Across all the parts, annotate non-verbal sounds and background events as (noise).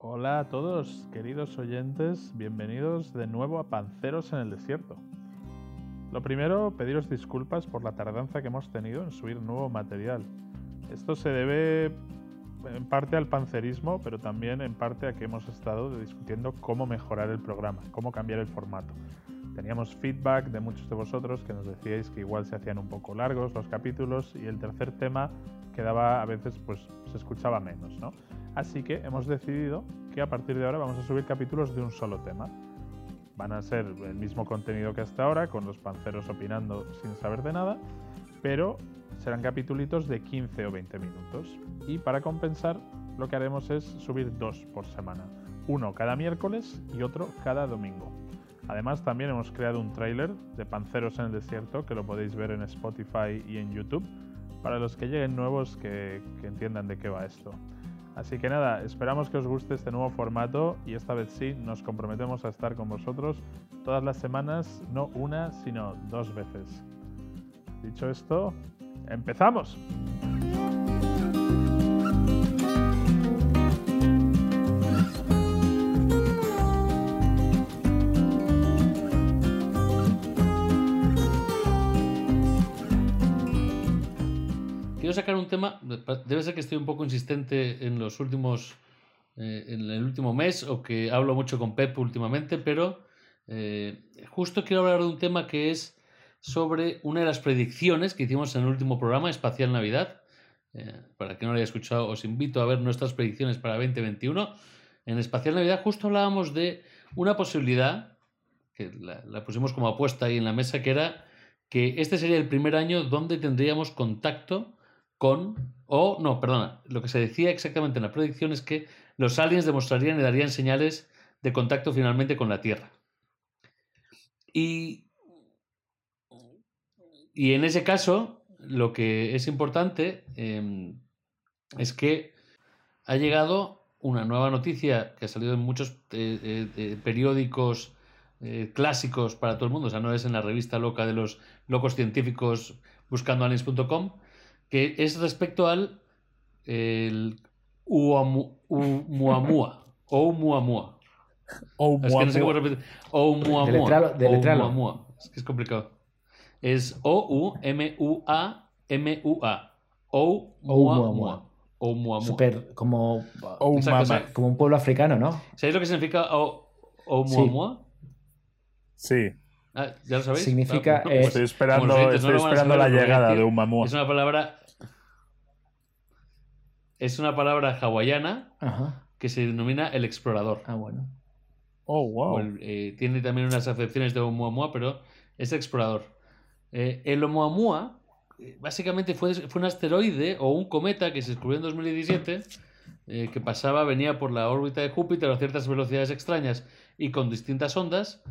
Hola a todos, queridos oyentes, bienvenidos de nuevo a Panceros en el Desierto. Lo primero, pediros disculpas por la tardanza que hemos tenido en subir nuevo material. Esto se debe en parte al pancerismo, pero también en parte a que hemos estado discutiendo cómo mejorar el programa, cómo cambiar el formato. Teníamos feedback de muchos de vosotros que nos decíais que igual se hacían un poco largos los capítulos y el tercer tema quedaba a veces pues se escuchaba menos, ¿no? Así que hemos decidido que a partir de ahora vamos a subir capítulos de un solo tema. Van a ser el mismo contenido que hasta ahora, con los panceros opinando sin saber de nada, pero serán capítulos de 15 o 20 minutos. Y para compensar, lo que haremos es subir dos por semana. Uno cada miércoles y otro cada domingo. Además, también hemos creado un tráiler de Panceros en el Desierto que lo podéis ver en Spotify y en YouTube para los que lleguen nuevos que, que entiendan de qué va esto. Así que nada, esperamos que os guste este nuevo formato y esta vez sí nos comprometemos a estar con vosotros todas las semanas, no una, sino dos veces. Dicho esto, ¡empezamos! Quiero sacar un tema, debe ser que estoy un poco insistente en los últimos, eh, en el último mes o que hablo mucho con Pep últimamente, pero eh, justo quiero hablar de un tema que es sobre una de las predicciones que hicimos en el último programa, Espacial Navidad. Eh, para quien no lo haya escuchado, os invito a ver nuestras predicciones para 2021. En Espacial Navidad justo hablábamos de una posibilidad, que la, la pusimos como apuesta ahí en la mesa, que era que este sería el primer año donde tendríamos contacto con, o no, perdona, lo que se decía exactamente en la predicción es que los aliens demostrarían y darían señales de contacto finalmente con la Tierra. Y, y en ese caso, lo que es importante eh, es que ha llegado una nueva noticia que ha salido en muchos eh, eh, periódicos clásicos para todo el mundo, o sea, no es en la revista loca de los locos científicos buscando aliens.com, que es respecto al el Oumuamua. Oumuamua. Es que no sé cómo repetir. Oumuamua. Oumuamua. Es que es complicado. Es O-U-M-U-A-M-U-A. Oumuamua. Oumuamua. Super, como, como un pueblo africano, ¿no? ¿Sabéis lo que significa Oumuamua? Sí. Ah, ¿Ya lo sabéis? Significa. Eh, estoy esperando, estoy no esperando la llegada de Oumuamua. Es una palabra es una palabra hawaiana que se denomina el explorador. Ah, bueno. Oh, wow. Eh, tiene también unas acepciones de Oumuamua, pero es explorador. Eh, el Oumuamua eh, básicamente fue, fue un asteroide o un cometa que se descubrió en 2017 que pasaba, venía por la órbita de Júpiter a ciertas velocidades extrañas y con distintas ondas.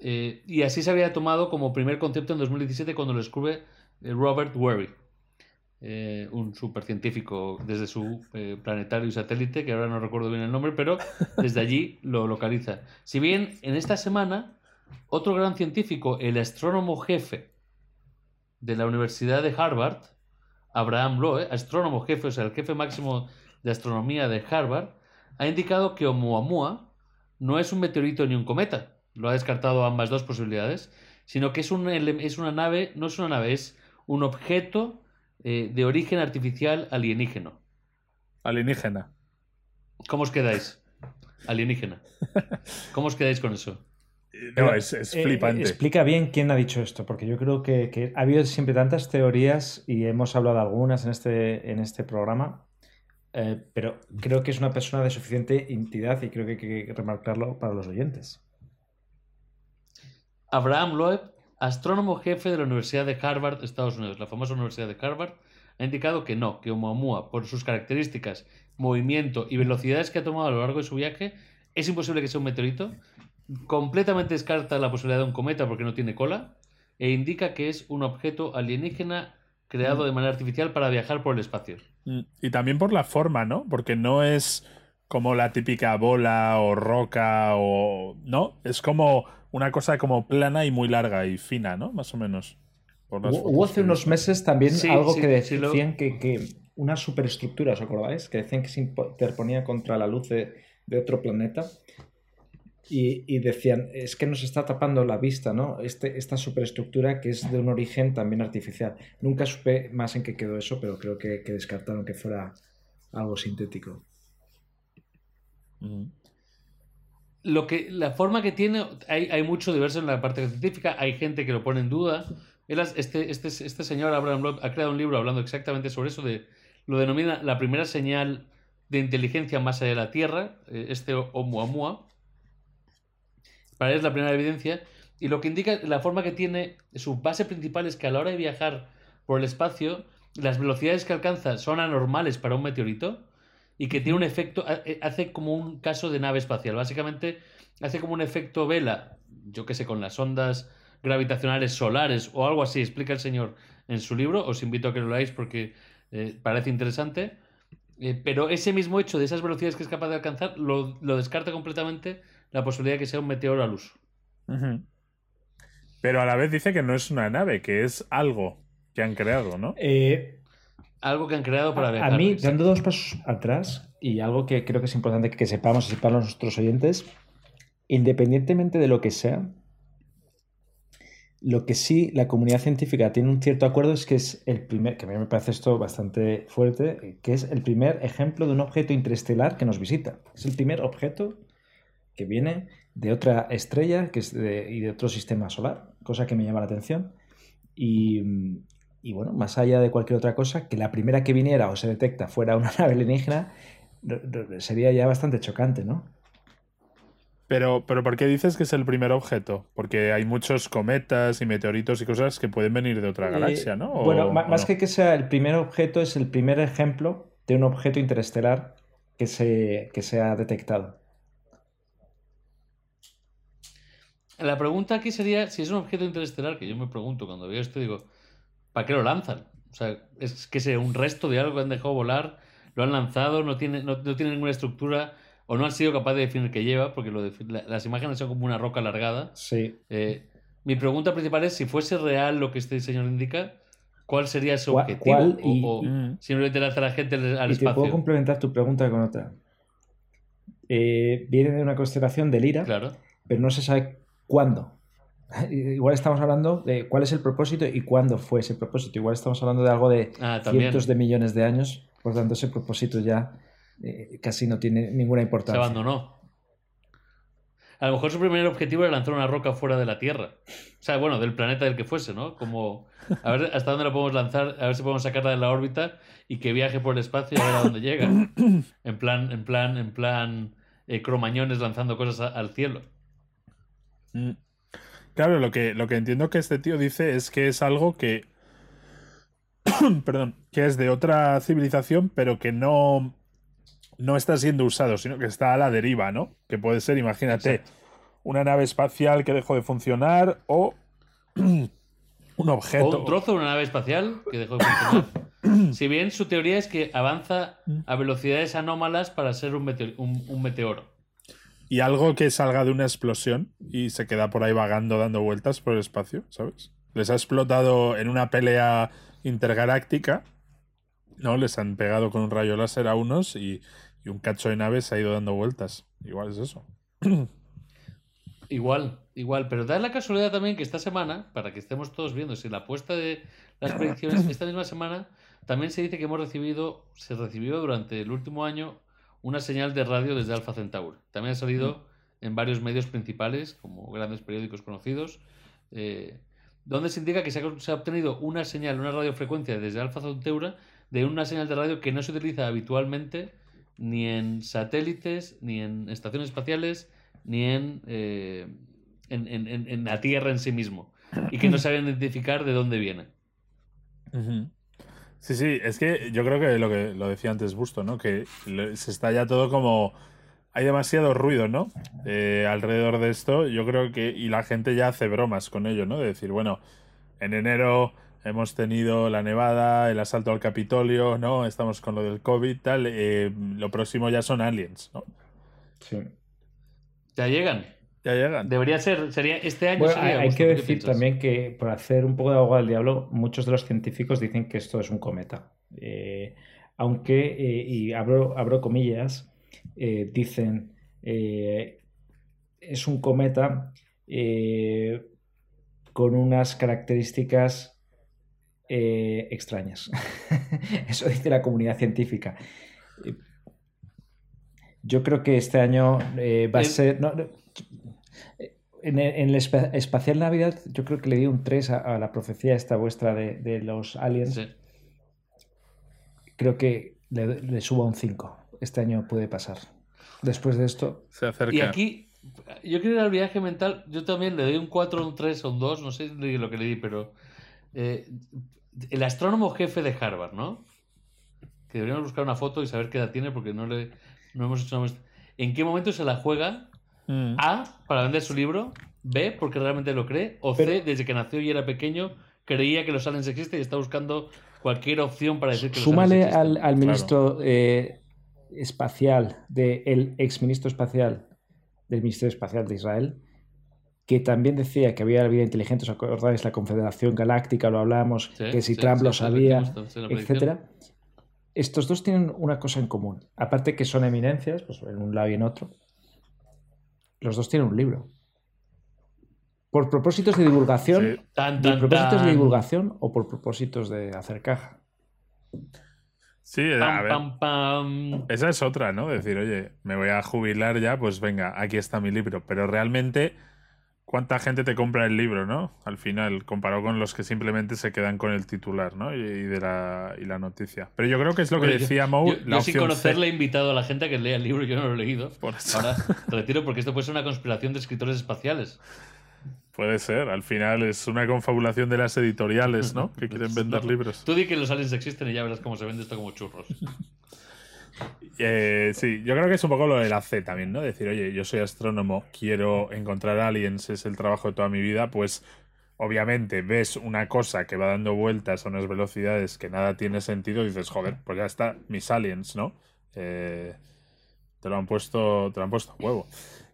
Y así se había tomado como primer concepto en 2017 cuando lo descubre Robert Worry. Eh, un supercientífico desde su eh, planetario y satélite, que ahora no recuerdo bien el nombre, pero desde allí (laughs) lo localiza. Si bien en esta semana, otro gran científico, el astrónomo jefe de la Universidad de Harvard, Abraham Lowe, astrónomo jefe, o sea, el jefe máximo de astronomía de Harvard, ha indicado que Oumuamua no es un meteorito ni un cometa. Lo ha descartado ambas dos posibilidades, sino que es, un, es una nave, no es una nave, es un objeto eh, de origen artificial alienígeno. Alienígena. ¿Cómo os quedáis? Alienígena. ¿Cómo os quedáis con eso? No, es, eh, flipante. explica bien quién ha dicho esto, porque yo creo que, ha habido siempre tantas teorías y hemos hablado de algunas en este, en este programa, eh, pero creo que es una persona de suficiente entidad y creo que hay que remarcarlo para los oyentes. Abraham Loeb astrónomo jefe de la Universidad de Harvard, Estados Unidos, la famosa Universidad de Harvard, ha indicado que no, que Oumuamua, por sus características, movimiento y velocidades que ha tomado a lo largo de su viaje, es imposible que sea un meteorito. Completamente descarta la posibilidad de un cometa porque no tiene cola e indica que es un objeto alienígena creado mm. de manera artificial para viajar por el espacio. Mm, y también por la forma, ¿no? Porque no es como la típica bola o roca o... No, es como una cosa como plana y muy larga y fina, ¿no? Más o menos. Hubo hace unos meses también algo que decían que, una superestructura, ¿os acordáis? Que decían que se interponía contra la luz de, de otro planeta. Y, decían, es que nos está tapando la vista, ¿no? Este, esta superestructura que es de un origen también artificial. Nunca supe más en qué quedó eso, pero creo que, descartaron que fuera algo sintético. Lo que, la forma que tiene, hay, hay, mucho diverso en la parte científica, hay gente que lo pone en duda. Este, este, este señor Abraham ha creado un libro hablando exactamente sobre eso, de, lo denomina la primera señal de inteligencia más allá de la Tierra, eh, este Oumuamua para él es la primera evidencia. Y lo que indica la forma que tiene, su base principal es que a la hora de viajar por el espacio, las velocidades que alcanza son anormales para un meteorito y que tiene un efecto, eh, hace como un caso de nave espacial. Básicamente hace como un efecto vela, yo que sé, con las ondas gravitacionales solares o algo así, explica el señor en su libro. Os invito a que lo leáis porque eh, parece interesante. Eh, pero ese mismo hecho de esas velocidades que es capaz de alcanzar lo, lo descarta completamente la posibilidad de que sea un meteoro al uso. Pero a la vez dice que no es una nave, que es algo que han creado, ¿no? Eh, algo que han creado para viajar. A mí, dando dos pasos atrás, y algo que creo que es importante que sepamos y sepan nuestros oyentes, independientemente de lo que sea, lo que sí la comunidad científica tiene un cierto acuerdo es que es el primer, que a mí me parece esto bastante fuerte, que es el primer ejemplo de un objeto interestelar que nos visita. Es el primer objeto que viene de otra estrella que es y de otro sistema solar, cosa que me llama la atención. Y, bueno, más allá de cualquier otra cosa, que la primera que viniera o se detecta fuera una (laughs) nave alienígena sería ya bastante chocante, ¿no? Pero, pero ¿por qué dices que es el primer objeto? Porque hay muchos cometas y meteoritos y cosas que pueden venir de otra eh, galaxia, ¿no? bueno, más que que sea el primer objeto, es el primer ejemplo de un objeto interestelar que se, que se ha detectado. La pregunta aquí sería, si es un objeto interestelar, que yo me pregunto cuando veo esto, digo, ¿para qué lo lanzan? O sea, es que sea un resto de algo que han dejado volar, lo han lanzado, no tiene, no, tiene ninguna estructura, o no han sido capaces de definir qué lleva, porque lo las imágenes son como una roca alargada. Sí. Eh, mi pregunta principal es, si fuese real lo que este señor indica, ¿cuál sería su objetivo? o, mm. simplemente lanzar a la gente al y espacio. Te puedo complementar tu pregunta con otra. Eh, viene de una constelación de Lira, claro. pero no se sabe ¿Cuándo? (laughs) Igual estamos hablando de cuál es el propósito y cuándo fue ese propósito. Igual estamos hablando de algo de ah, cientos de millones de años, por tanto ese propósito ya eh, casi no tiene ninguna importancia. Se abandonó. A lo mejor su primer objetivo era lanzar una roca fuera de la Tierra. O sea, bueno, del planeta del que fuese, ¿no? Como a ver hasta dónde la podemos lanzar, a ver si podemos sacarla de la órbita y que viaje por el espacio y a ver a dónde llega. (coughs) En plan, en plan, en plan, eh, cromañones lanzando cosas al cielo. Mm. Claro, lo que, lo que entiendo que este tío dice es que es algo que. (coughs) perdón, que es de otra civilización, pero que no. No está siendo usado, sino que está a la deriva, ¿no? Que puede ser, imagínate, una nave espacial que dejó de funcionar o (clears throat) un objeto. O un trozo de una nave espacial que dejó de funcionar. (coughs) si bien su teoría es que avanza a velocidades anómalas para ser un meteoro y algo que salga de una explosión y se queda por ahí vagando dando vueltas por el espacio, ¿sabes? Les ha explotado en una pelea intergaláctica, ¿no? Les han pegado con un rayo láser a unos y, un cacho de naves se ha ido dando vueltas. Igual es eso. (clears throat) Igual, igual, pero da la casualidad también que esta semana, para que estemos todos viendo si la apuesta de las predicciones, (coughs) esta misma semana también se dice que hemos recibido, se recibió durante el último año una señal de radio desde Alpha Centauri. También ha salido en varios medios principales, como grandes periódicos conocidos, eh, donde se indica que se ha, obtenido una señal, una radiofrecuencia desde Alpha Centauri de una señal de radio que no se utiliza habitualmente ni en satélites, ni en estaciones espaciales, ni en, eh, en, la Tierra en sí mismo. Y que no saben identificar de dónde viene. Sí, sí, es que yo creo que lo que lo decía antes Busto, ¿no? Que se está ya todo como. Hay demasiado ruido, ¿no? Eh, alrededor de esto. Yo creo que. Y la gente ya hace bromas con ello, ¿no? De decir, bueno, en enero hemos tenido la nevada, el asalto al Capitolio, ¿no? Estamos con lo del COVID, tal. Eh, lo próximo ya son aliens, ¿no? Sí. Ya llegan. Ya llegan. Debería ser, sería este año. hay que decir también que, por hacer un poco de agua del diablo, muchos de los científicos dicen que esto es un cometa. Eh, aunque, eh, y abro, abro comillas, eh, dicen eh, es un cometa eh, con unas características eh, extrañas. (laughs) Eso dice la comunidad científica. Yo creo que este año va a ser... en, el, espacial Navidad yo creo que le di un 3 a, la profecía esta vuestra de, los aliens. Creo que le, le subo un 5. Este año puede pasar. Después de esto... Se acerca. Y aquí yo quiero ir al viaje mental. Yo también le doy un 4, un 3 o un 2, no sé lo que le di, pero. Eh, el astrónomo jefe de Harvard, ¿no? Que deberíamos buscar una foto y saber qué edad tiene porque no le no hemos hecho ¿En qué momento se la juega? Mm. A, para vender su libro. B, porque realmente lo cree. O C, desde que nació y era pequeño, creía que los aliens existen y está buscando cualquier opción para decir que los aliens existen. Súmale al, ministro eh, espacial, del ex ministro espacial del Ministerio Espacial de Israel, que también decía que había vida inteligente, ¿os acordáis? La Confederación Galáctica, lo hablábamos, que si Trump lo sabía, etcétera. Estos dos tienen una cosa en común. Aparte que son eminencias, pues en un lado y en otro, los dos tienen un libro. Por propósitos de divulgación, por propósitos de divulgación o por propósitos de hacer caja. Sí, a ver. Esa es otra, ¿no? Decir, oye, me voy a jubilar ya, pues venga, aquí está mi libro. Pero realmente, ¿cuánta gente te compra el libro, no? Al final, comparado con los que simplemente se quedan con el titular, ¿no? Y, de la, y la noticia. Pero yo creo que es lo que decía Mo. Yo, yo sin conocerle he invitado a la gente a que lea el libro, yo no lo he leído. Por eso. Ahora retiro porque esto puede ser una conspiración de escritores espaciales. Puede ser, al final es una confabulación de las editoriales, ¿no? Que quieren (laughs) vender libros. Tú di que los aliens existen y ya verás cómo se vende esto como churros. Eh, sí, yo creo que es un poco lo de la C también, ¿no? Decir, oye, yo soy astrónomo, quiero encontrar aliens, es el trabajo de toda mi vida, pues obviamente ves una cosa que va dando vueltas a unas velocidades que nada tiene sentido y dices, joder, pues ya está, mis aliens, ¿no? Eh, te lo han puesto, te lo han puesto huevo.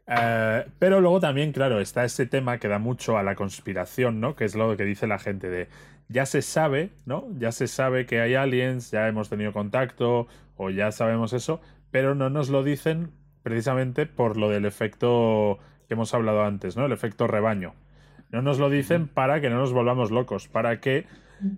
Eh, pero luego también, claro, está ese tema que da mucho a la conspiración, ¿no? Que es lo que dice la gente de ya se sabe, ¿no? Ya se sabe que hay aliens, ya hemos tenido contacto o ya sabemos eso, pero no nos lo dicen precisamente por lo del efecto que hemos hablado antes, ¿no? El efecto rebaño. No nos lo dicen para que no nos volvamos locos, para que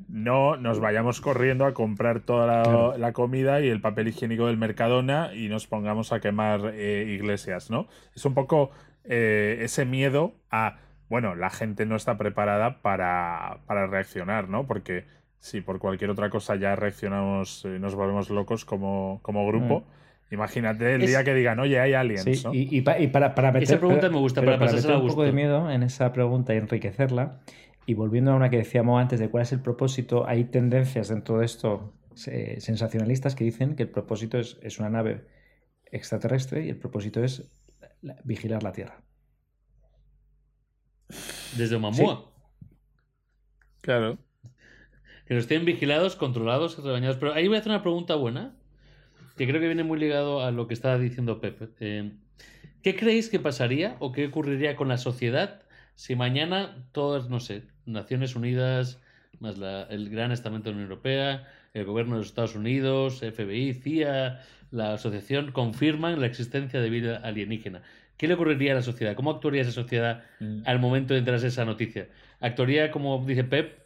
no nos vayamos corriendo a comprar toda la, comida y el papel higiénico del Mercadona y nos pongamos a quemar eh, iglesias, ¿no? Es un poco eh, ese miedo a, bueno, la gente no está preparada para, reaccionar, ¿no? Porque si por cualquier otra cosa ya reaccionamos, y nos volvemos locos como, como grupo. Mm. Imagínate el día que digan, oye, hay aliens. ¿no? y, para, para meter, Esa pregunta me gusta, para, para meter un poco de miedo en esa pregunta y enriquecerla, y volviendo a una que decíamos antes de cuál es el propósito, hay tendencias dentro de esto sensacionalistas que dicen que el propósito es, una nave extraterrestre y el propósito es vigilar la Tierra. Desde Mamua. Claro. Que nos estén vigilados, controlados, rebañados. Pero ahí voy a hacer una pregunta buena, que creo que viene muy ligado a lo que estaba diciendo Pepe. Eh, ¿Qué creéis que pasaría o qué ocurriría con la sociedad si mañana todas, no sé, Naciones Unidas, más el Gran Estamento de la Unión Europea, el Gobierno de los Estados Unidos, FBI, CIA, la asociación, confirman la existencia de vida alienígena. ¿Qué le ocurriría a la sociedad? ¿Cómo actuaría esa sociedad mm. al momento de enterarse esa noticia? ¿Actuaría, como dice Pep,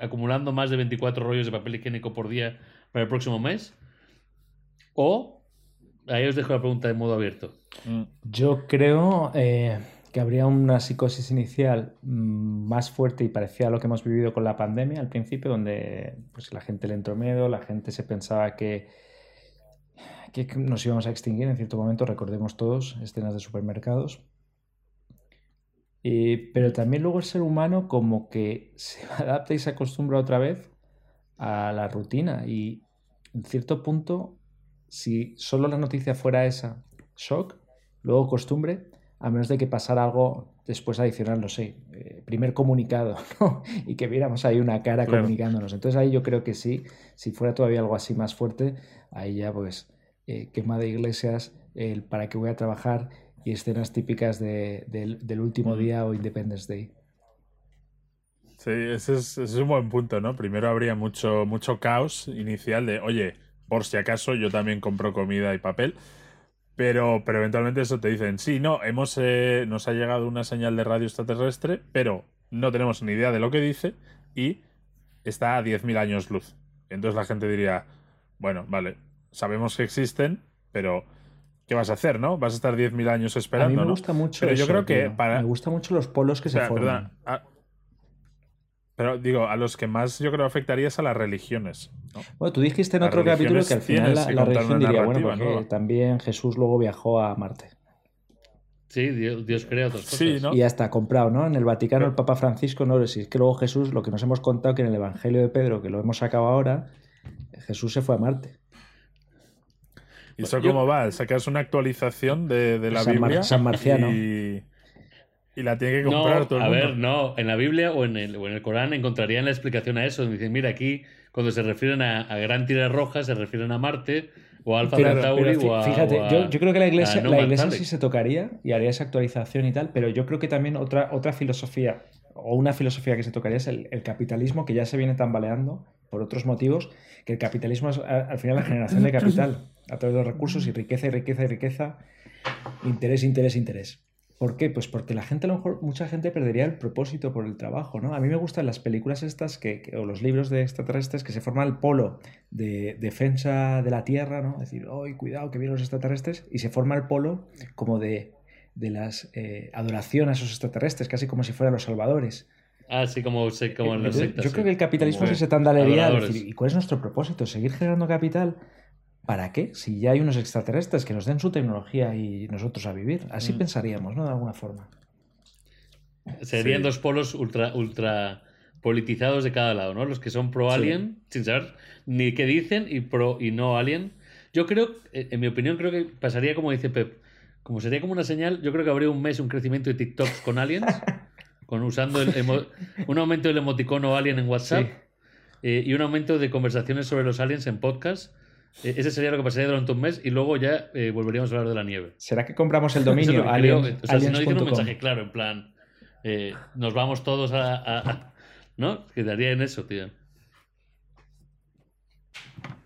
acumulando más de 24 rollos de papel higiénico por día para el próximo mes? ¿O, ahí os dejo la pregunta de modo abierto? Yo creo... Eh, que habría una psicosis inicial mm, más fuerte y parecida a lo que hemos vivido con la pandemia al principio, donde pues, la gente le entró miedo, la gente se pensaba que, que nos íbamos a extinguir en cierto momento, recordemos todos escenas de supermercados. Pero también luego el ser humano como que (laughs) se adapta y se acostumbra otra vez a la rutina y en cierto punto, si solo la noticia fuera esa, shock, luego costumbre, a menos de que pasara algo después adicional, no sé, eh, primer comunicado, (laughs) ¿no? y que viéramos ahí una cara comunicándonos. Entonces ahí yo creo que sí, si fuera todavía algo así más fuerte, ahí ya pues eh, quema de iglesias, el para qué voy a trabajar y escenas típicas del último día o Independence Day. Sí, ese es, ese es, un buen punto, ¿no? Primero habría mucho, mucho caos inicial de, oye, por si acaso yo también compro comida y papel. Pero, pero eventualmente eso te dicen, sí, no, hemos, eh, nos ha llegado una señal de radio extraterrestre, pero no tenemos ni idea de lo que dice y está a 10.000 años luz. Entonces la gente diría, bueno, vale, sabemos que existen, pero ¿qué vas a hacer, no? Vas a estar 10.000 años esperando, a mí me ¿no? gusta mucho Pero yo creo que tío. para- Me gustan mucho los polos que O sea, se forman. perdona, a- pero digo, a los que más yo creo afectaría es a las religiones. ¿no? Bueno, tú dijiste en Las otro capítulo que al final la, religión diría, bueno, porque nueva. también Jesús luego viajó a Marte. Sí, Dios, Dios crea otras cosas. Sí, ¿no? Y ya está, comprado, ¿no? En el Vaticano Pero- el Papa Francisco, no, es que luego Jesús, lo que nos hemos contado que en el Evangelio de Pedro, que lo hemos sacado ahora, Jesús se fue a Marte. ¿Y eso Yo- cómo va? Sacas una actualización de, de la San Mar- Biblia San Marciano. Y, y la tiene que No, comprar todo el a mundo. ver, no, en la Biblia o en el, o en el Corán encontrarían la explicación a eso. donde Dicen, mira, aquí cuando se refieren a, a Gran Tira Roja se refieren a Marte o a Alfa Centauri o a. fíjate, o a- yo, yo creo que la iglesia, a No la iglesia sí se tocaría y haría esa actualización y tal, pero yo creo que también otra, otra filosofía, o una filosofía que se tocaría es el, el capitalismo, que ya se viene tambaleando por otros motivos, que el capitalismo es al final la generación de capital, a través de los recursos y riqueza y riqueza y riqueza, interés, interés, interés. ¿Por qué? Pues porque la gente, a lo mejor, mucha gente perdería el propósito por el trabajo, ¿no? A mí me gustan las películas estas que, o los libros de extraterrestres que se forma el polo de defensa de la Tierra, ¿no? Decir, ¡ay, cuidado, que vienen los extraterrestres! Y se forma el polo como de, de las eh, adoración a esos extraterrestres, casi como si fueran los salvadores. Ah, sí, como, se- como en las Entonces, sectas. yo sí. creo que el capitalismo Como es ese tandalería de decir, ¿y cuál es nuestro propósito? ¿Seguir generando capital? ¿Para qué? Si ya hay unos extraterrestres que nos den su tecnología y nosotros a vivir. Así Mm. pensaríamos, ¿no? De alguna forma. Serían Sí. dos polos ultra, ultra politizados de cada lado, ¿no? Los que son pro Sí. alien, sin saber ni qué dicen, y pro y no alien. Yo creo, eh, en mi opinión, creo que pasaría como dice Pep. Como sería como una señal, yo creo que habría un mes un crecimiento de TikToks con aliens, (laughs) con usando el emo- un aumento del emoticono alien en WhatsApp Sí. eh, y un aumento de conversaciones sobre los aliens en podcast. Eh, ese sería lo que pasaría durante un mes y luego ya eh, volveríamos a hablar de la nieve. ¿Será que compramos el dominio? que creo. aliens- O sea, si no dicen un mensaje claro, en plan, nos vamos todos a, a- a- ¿No? Quedaría en eso, tío.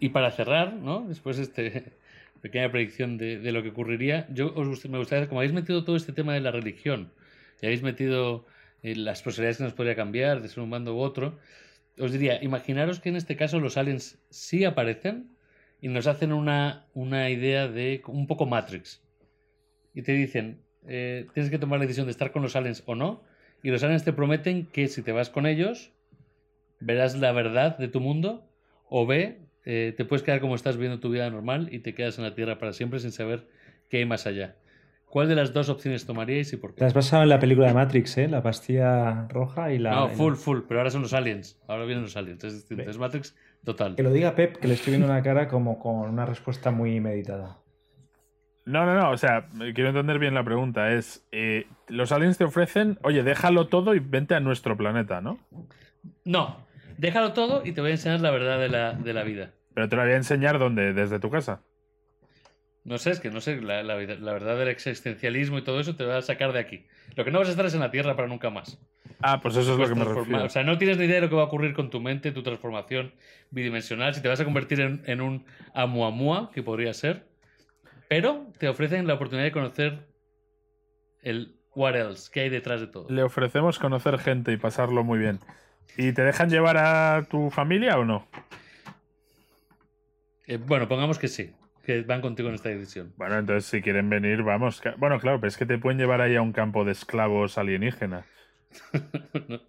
Y para cerrar, ¿no? Después de este (laughs) pequeña predicción de, de lo que ocurriría, yo os me gustaría, como habéis metido todo este tema de la religión, y habéis metido eh, las posibilidades que nos podría cambiar de ser un bando u otro, os diría, imaginaros que en este caso los aliens sí aparecen y nos hacen una, una idea de un poco Matrix. Y te dicen, eh, tienes que tomar la decisión de estar con los aliens o no, y los aliens te prometen que si te vas con ellos, verás la verdad de tu mundo, o B, eh, te puedes quedar como estás viviendo tu vida normal y te quedas en la Tierra para siempre sin saber qué hay más allá. ¿Cuál de las dos opciones tomaríais y por Te qué? has basado en la película de Matrix, ¿eh? La pastilla roja y la... No, la- full, full, pero ahora son los aliens. Ahora vienen los aliens. Es distinto. Es Matrix total. Que lo diga Pep, que le estoy viendo una cara como con una respuesta muy meditada. No, no, no. O sea, quiero entender bien la pregunta. Es, eh, los aliens te ofrecen, oye, déjalo todo y vente a nuestro planeta, ¿no? No, déjalo todo y te voy a enseñar la verdad de la, de la vida. Pero te lo voy a enseñar dónde, desde tu casa. No sé, es que no sé, la, la verdad del existencialismo y todo eso te va a sacar de aquí. Lo que no vas a estar es en la Tierra para nunca más. Ah, pues eso es lo que me refiero. O sea, no tienes ni idea de lo que va a ocurrir con tu mente, tu transformación bidimensional, si te vas a convertir en, en un amuamua, que podría ser. Pero te ofrecen la oportunidad de conocer el what else, qué hay detrás de todo. Le ofrecemos conocer gente y pasarlo muy bien. ¿Y te dejan llevar a tu familia o no? Eh, bueno, pongamos que sí, que van contigo en esta decisión. Bueno, entonces si quieren venir, vamos. Bueno, claro, pero es que te pueden llevar ahí a un campo de esclavos alienígenas. (laughs) No.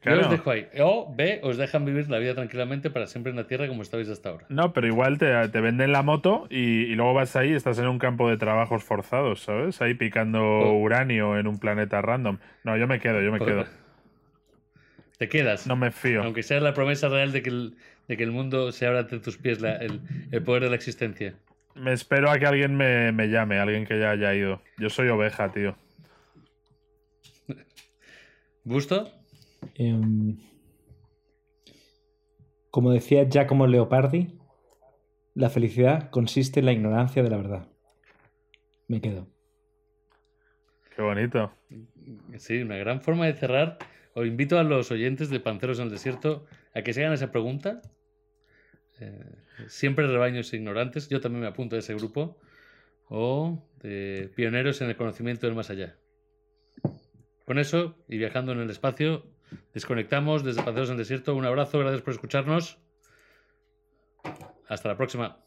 Claro. Yo os dejo ahí. O B, os dejan vivir la vida tranquilamente para siempre en la Tierra como estabais hasta ahora. No, pero igual te, te venden la moto y, y luego vas ahí y estás en un campo de trabajos forzados, ¿sabes? Ahí picando Oh. uranio en un planeta random. No, yo me quedo, yo me quedo. (laughs) Te quedas. No me fío. Aunque sea la promesa real de que el, de que el mundo se abra ante tus pies, la- el, el poder de la existencia. Me espero a que alguien me, me llame, alguien que ya haya ido. Yo soy oveja, tío. (laughs) ¿Gusto? Em, como decía Giacomo Leopardi, la felicidad consiste en la ignorancia de la verdad. Me quedo. Qué bonito. Sí, una gran forma de cerrar. Os invito a los oyentes de Panceros en el Desierto a que se hagan esa pregunta. Eh, siempre rebaños ignorantes. Yo también me apunto a ese grupo. o de pioneros en el conocimiento del más allá. Con eso y viajando en el espacio, desconectamos desde Paseos en el Desierto. Un abrazo, gracias por escucharnos. Hasta la próxima.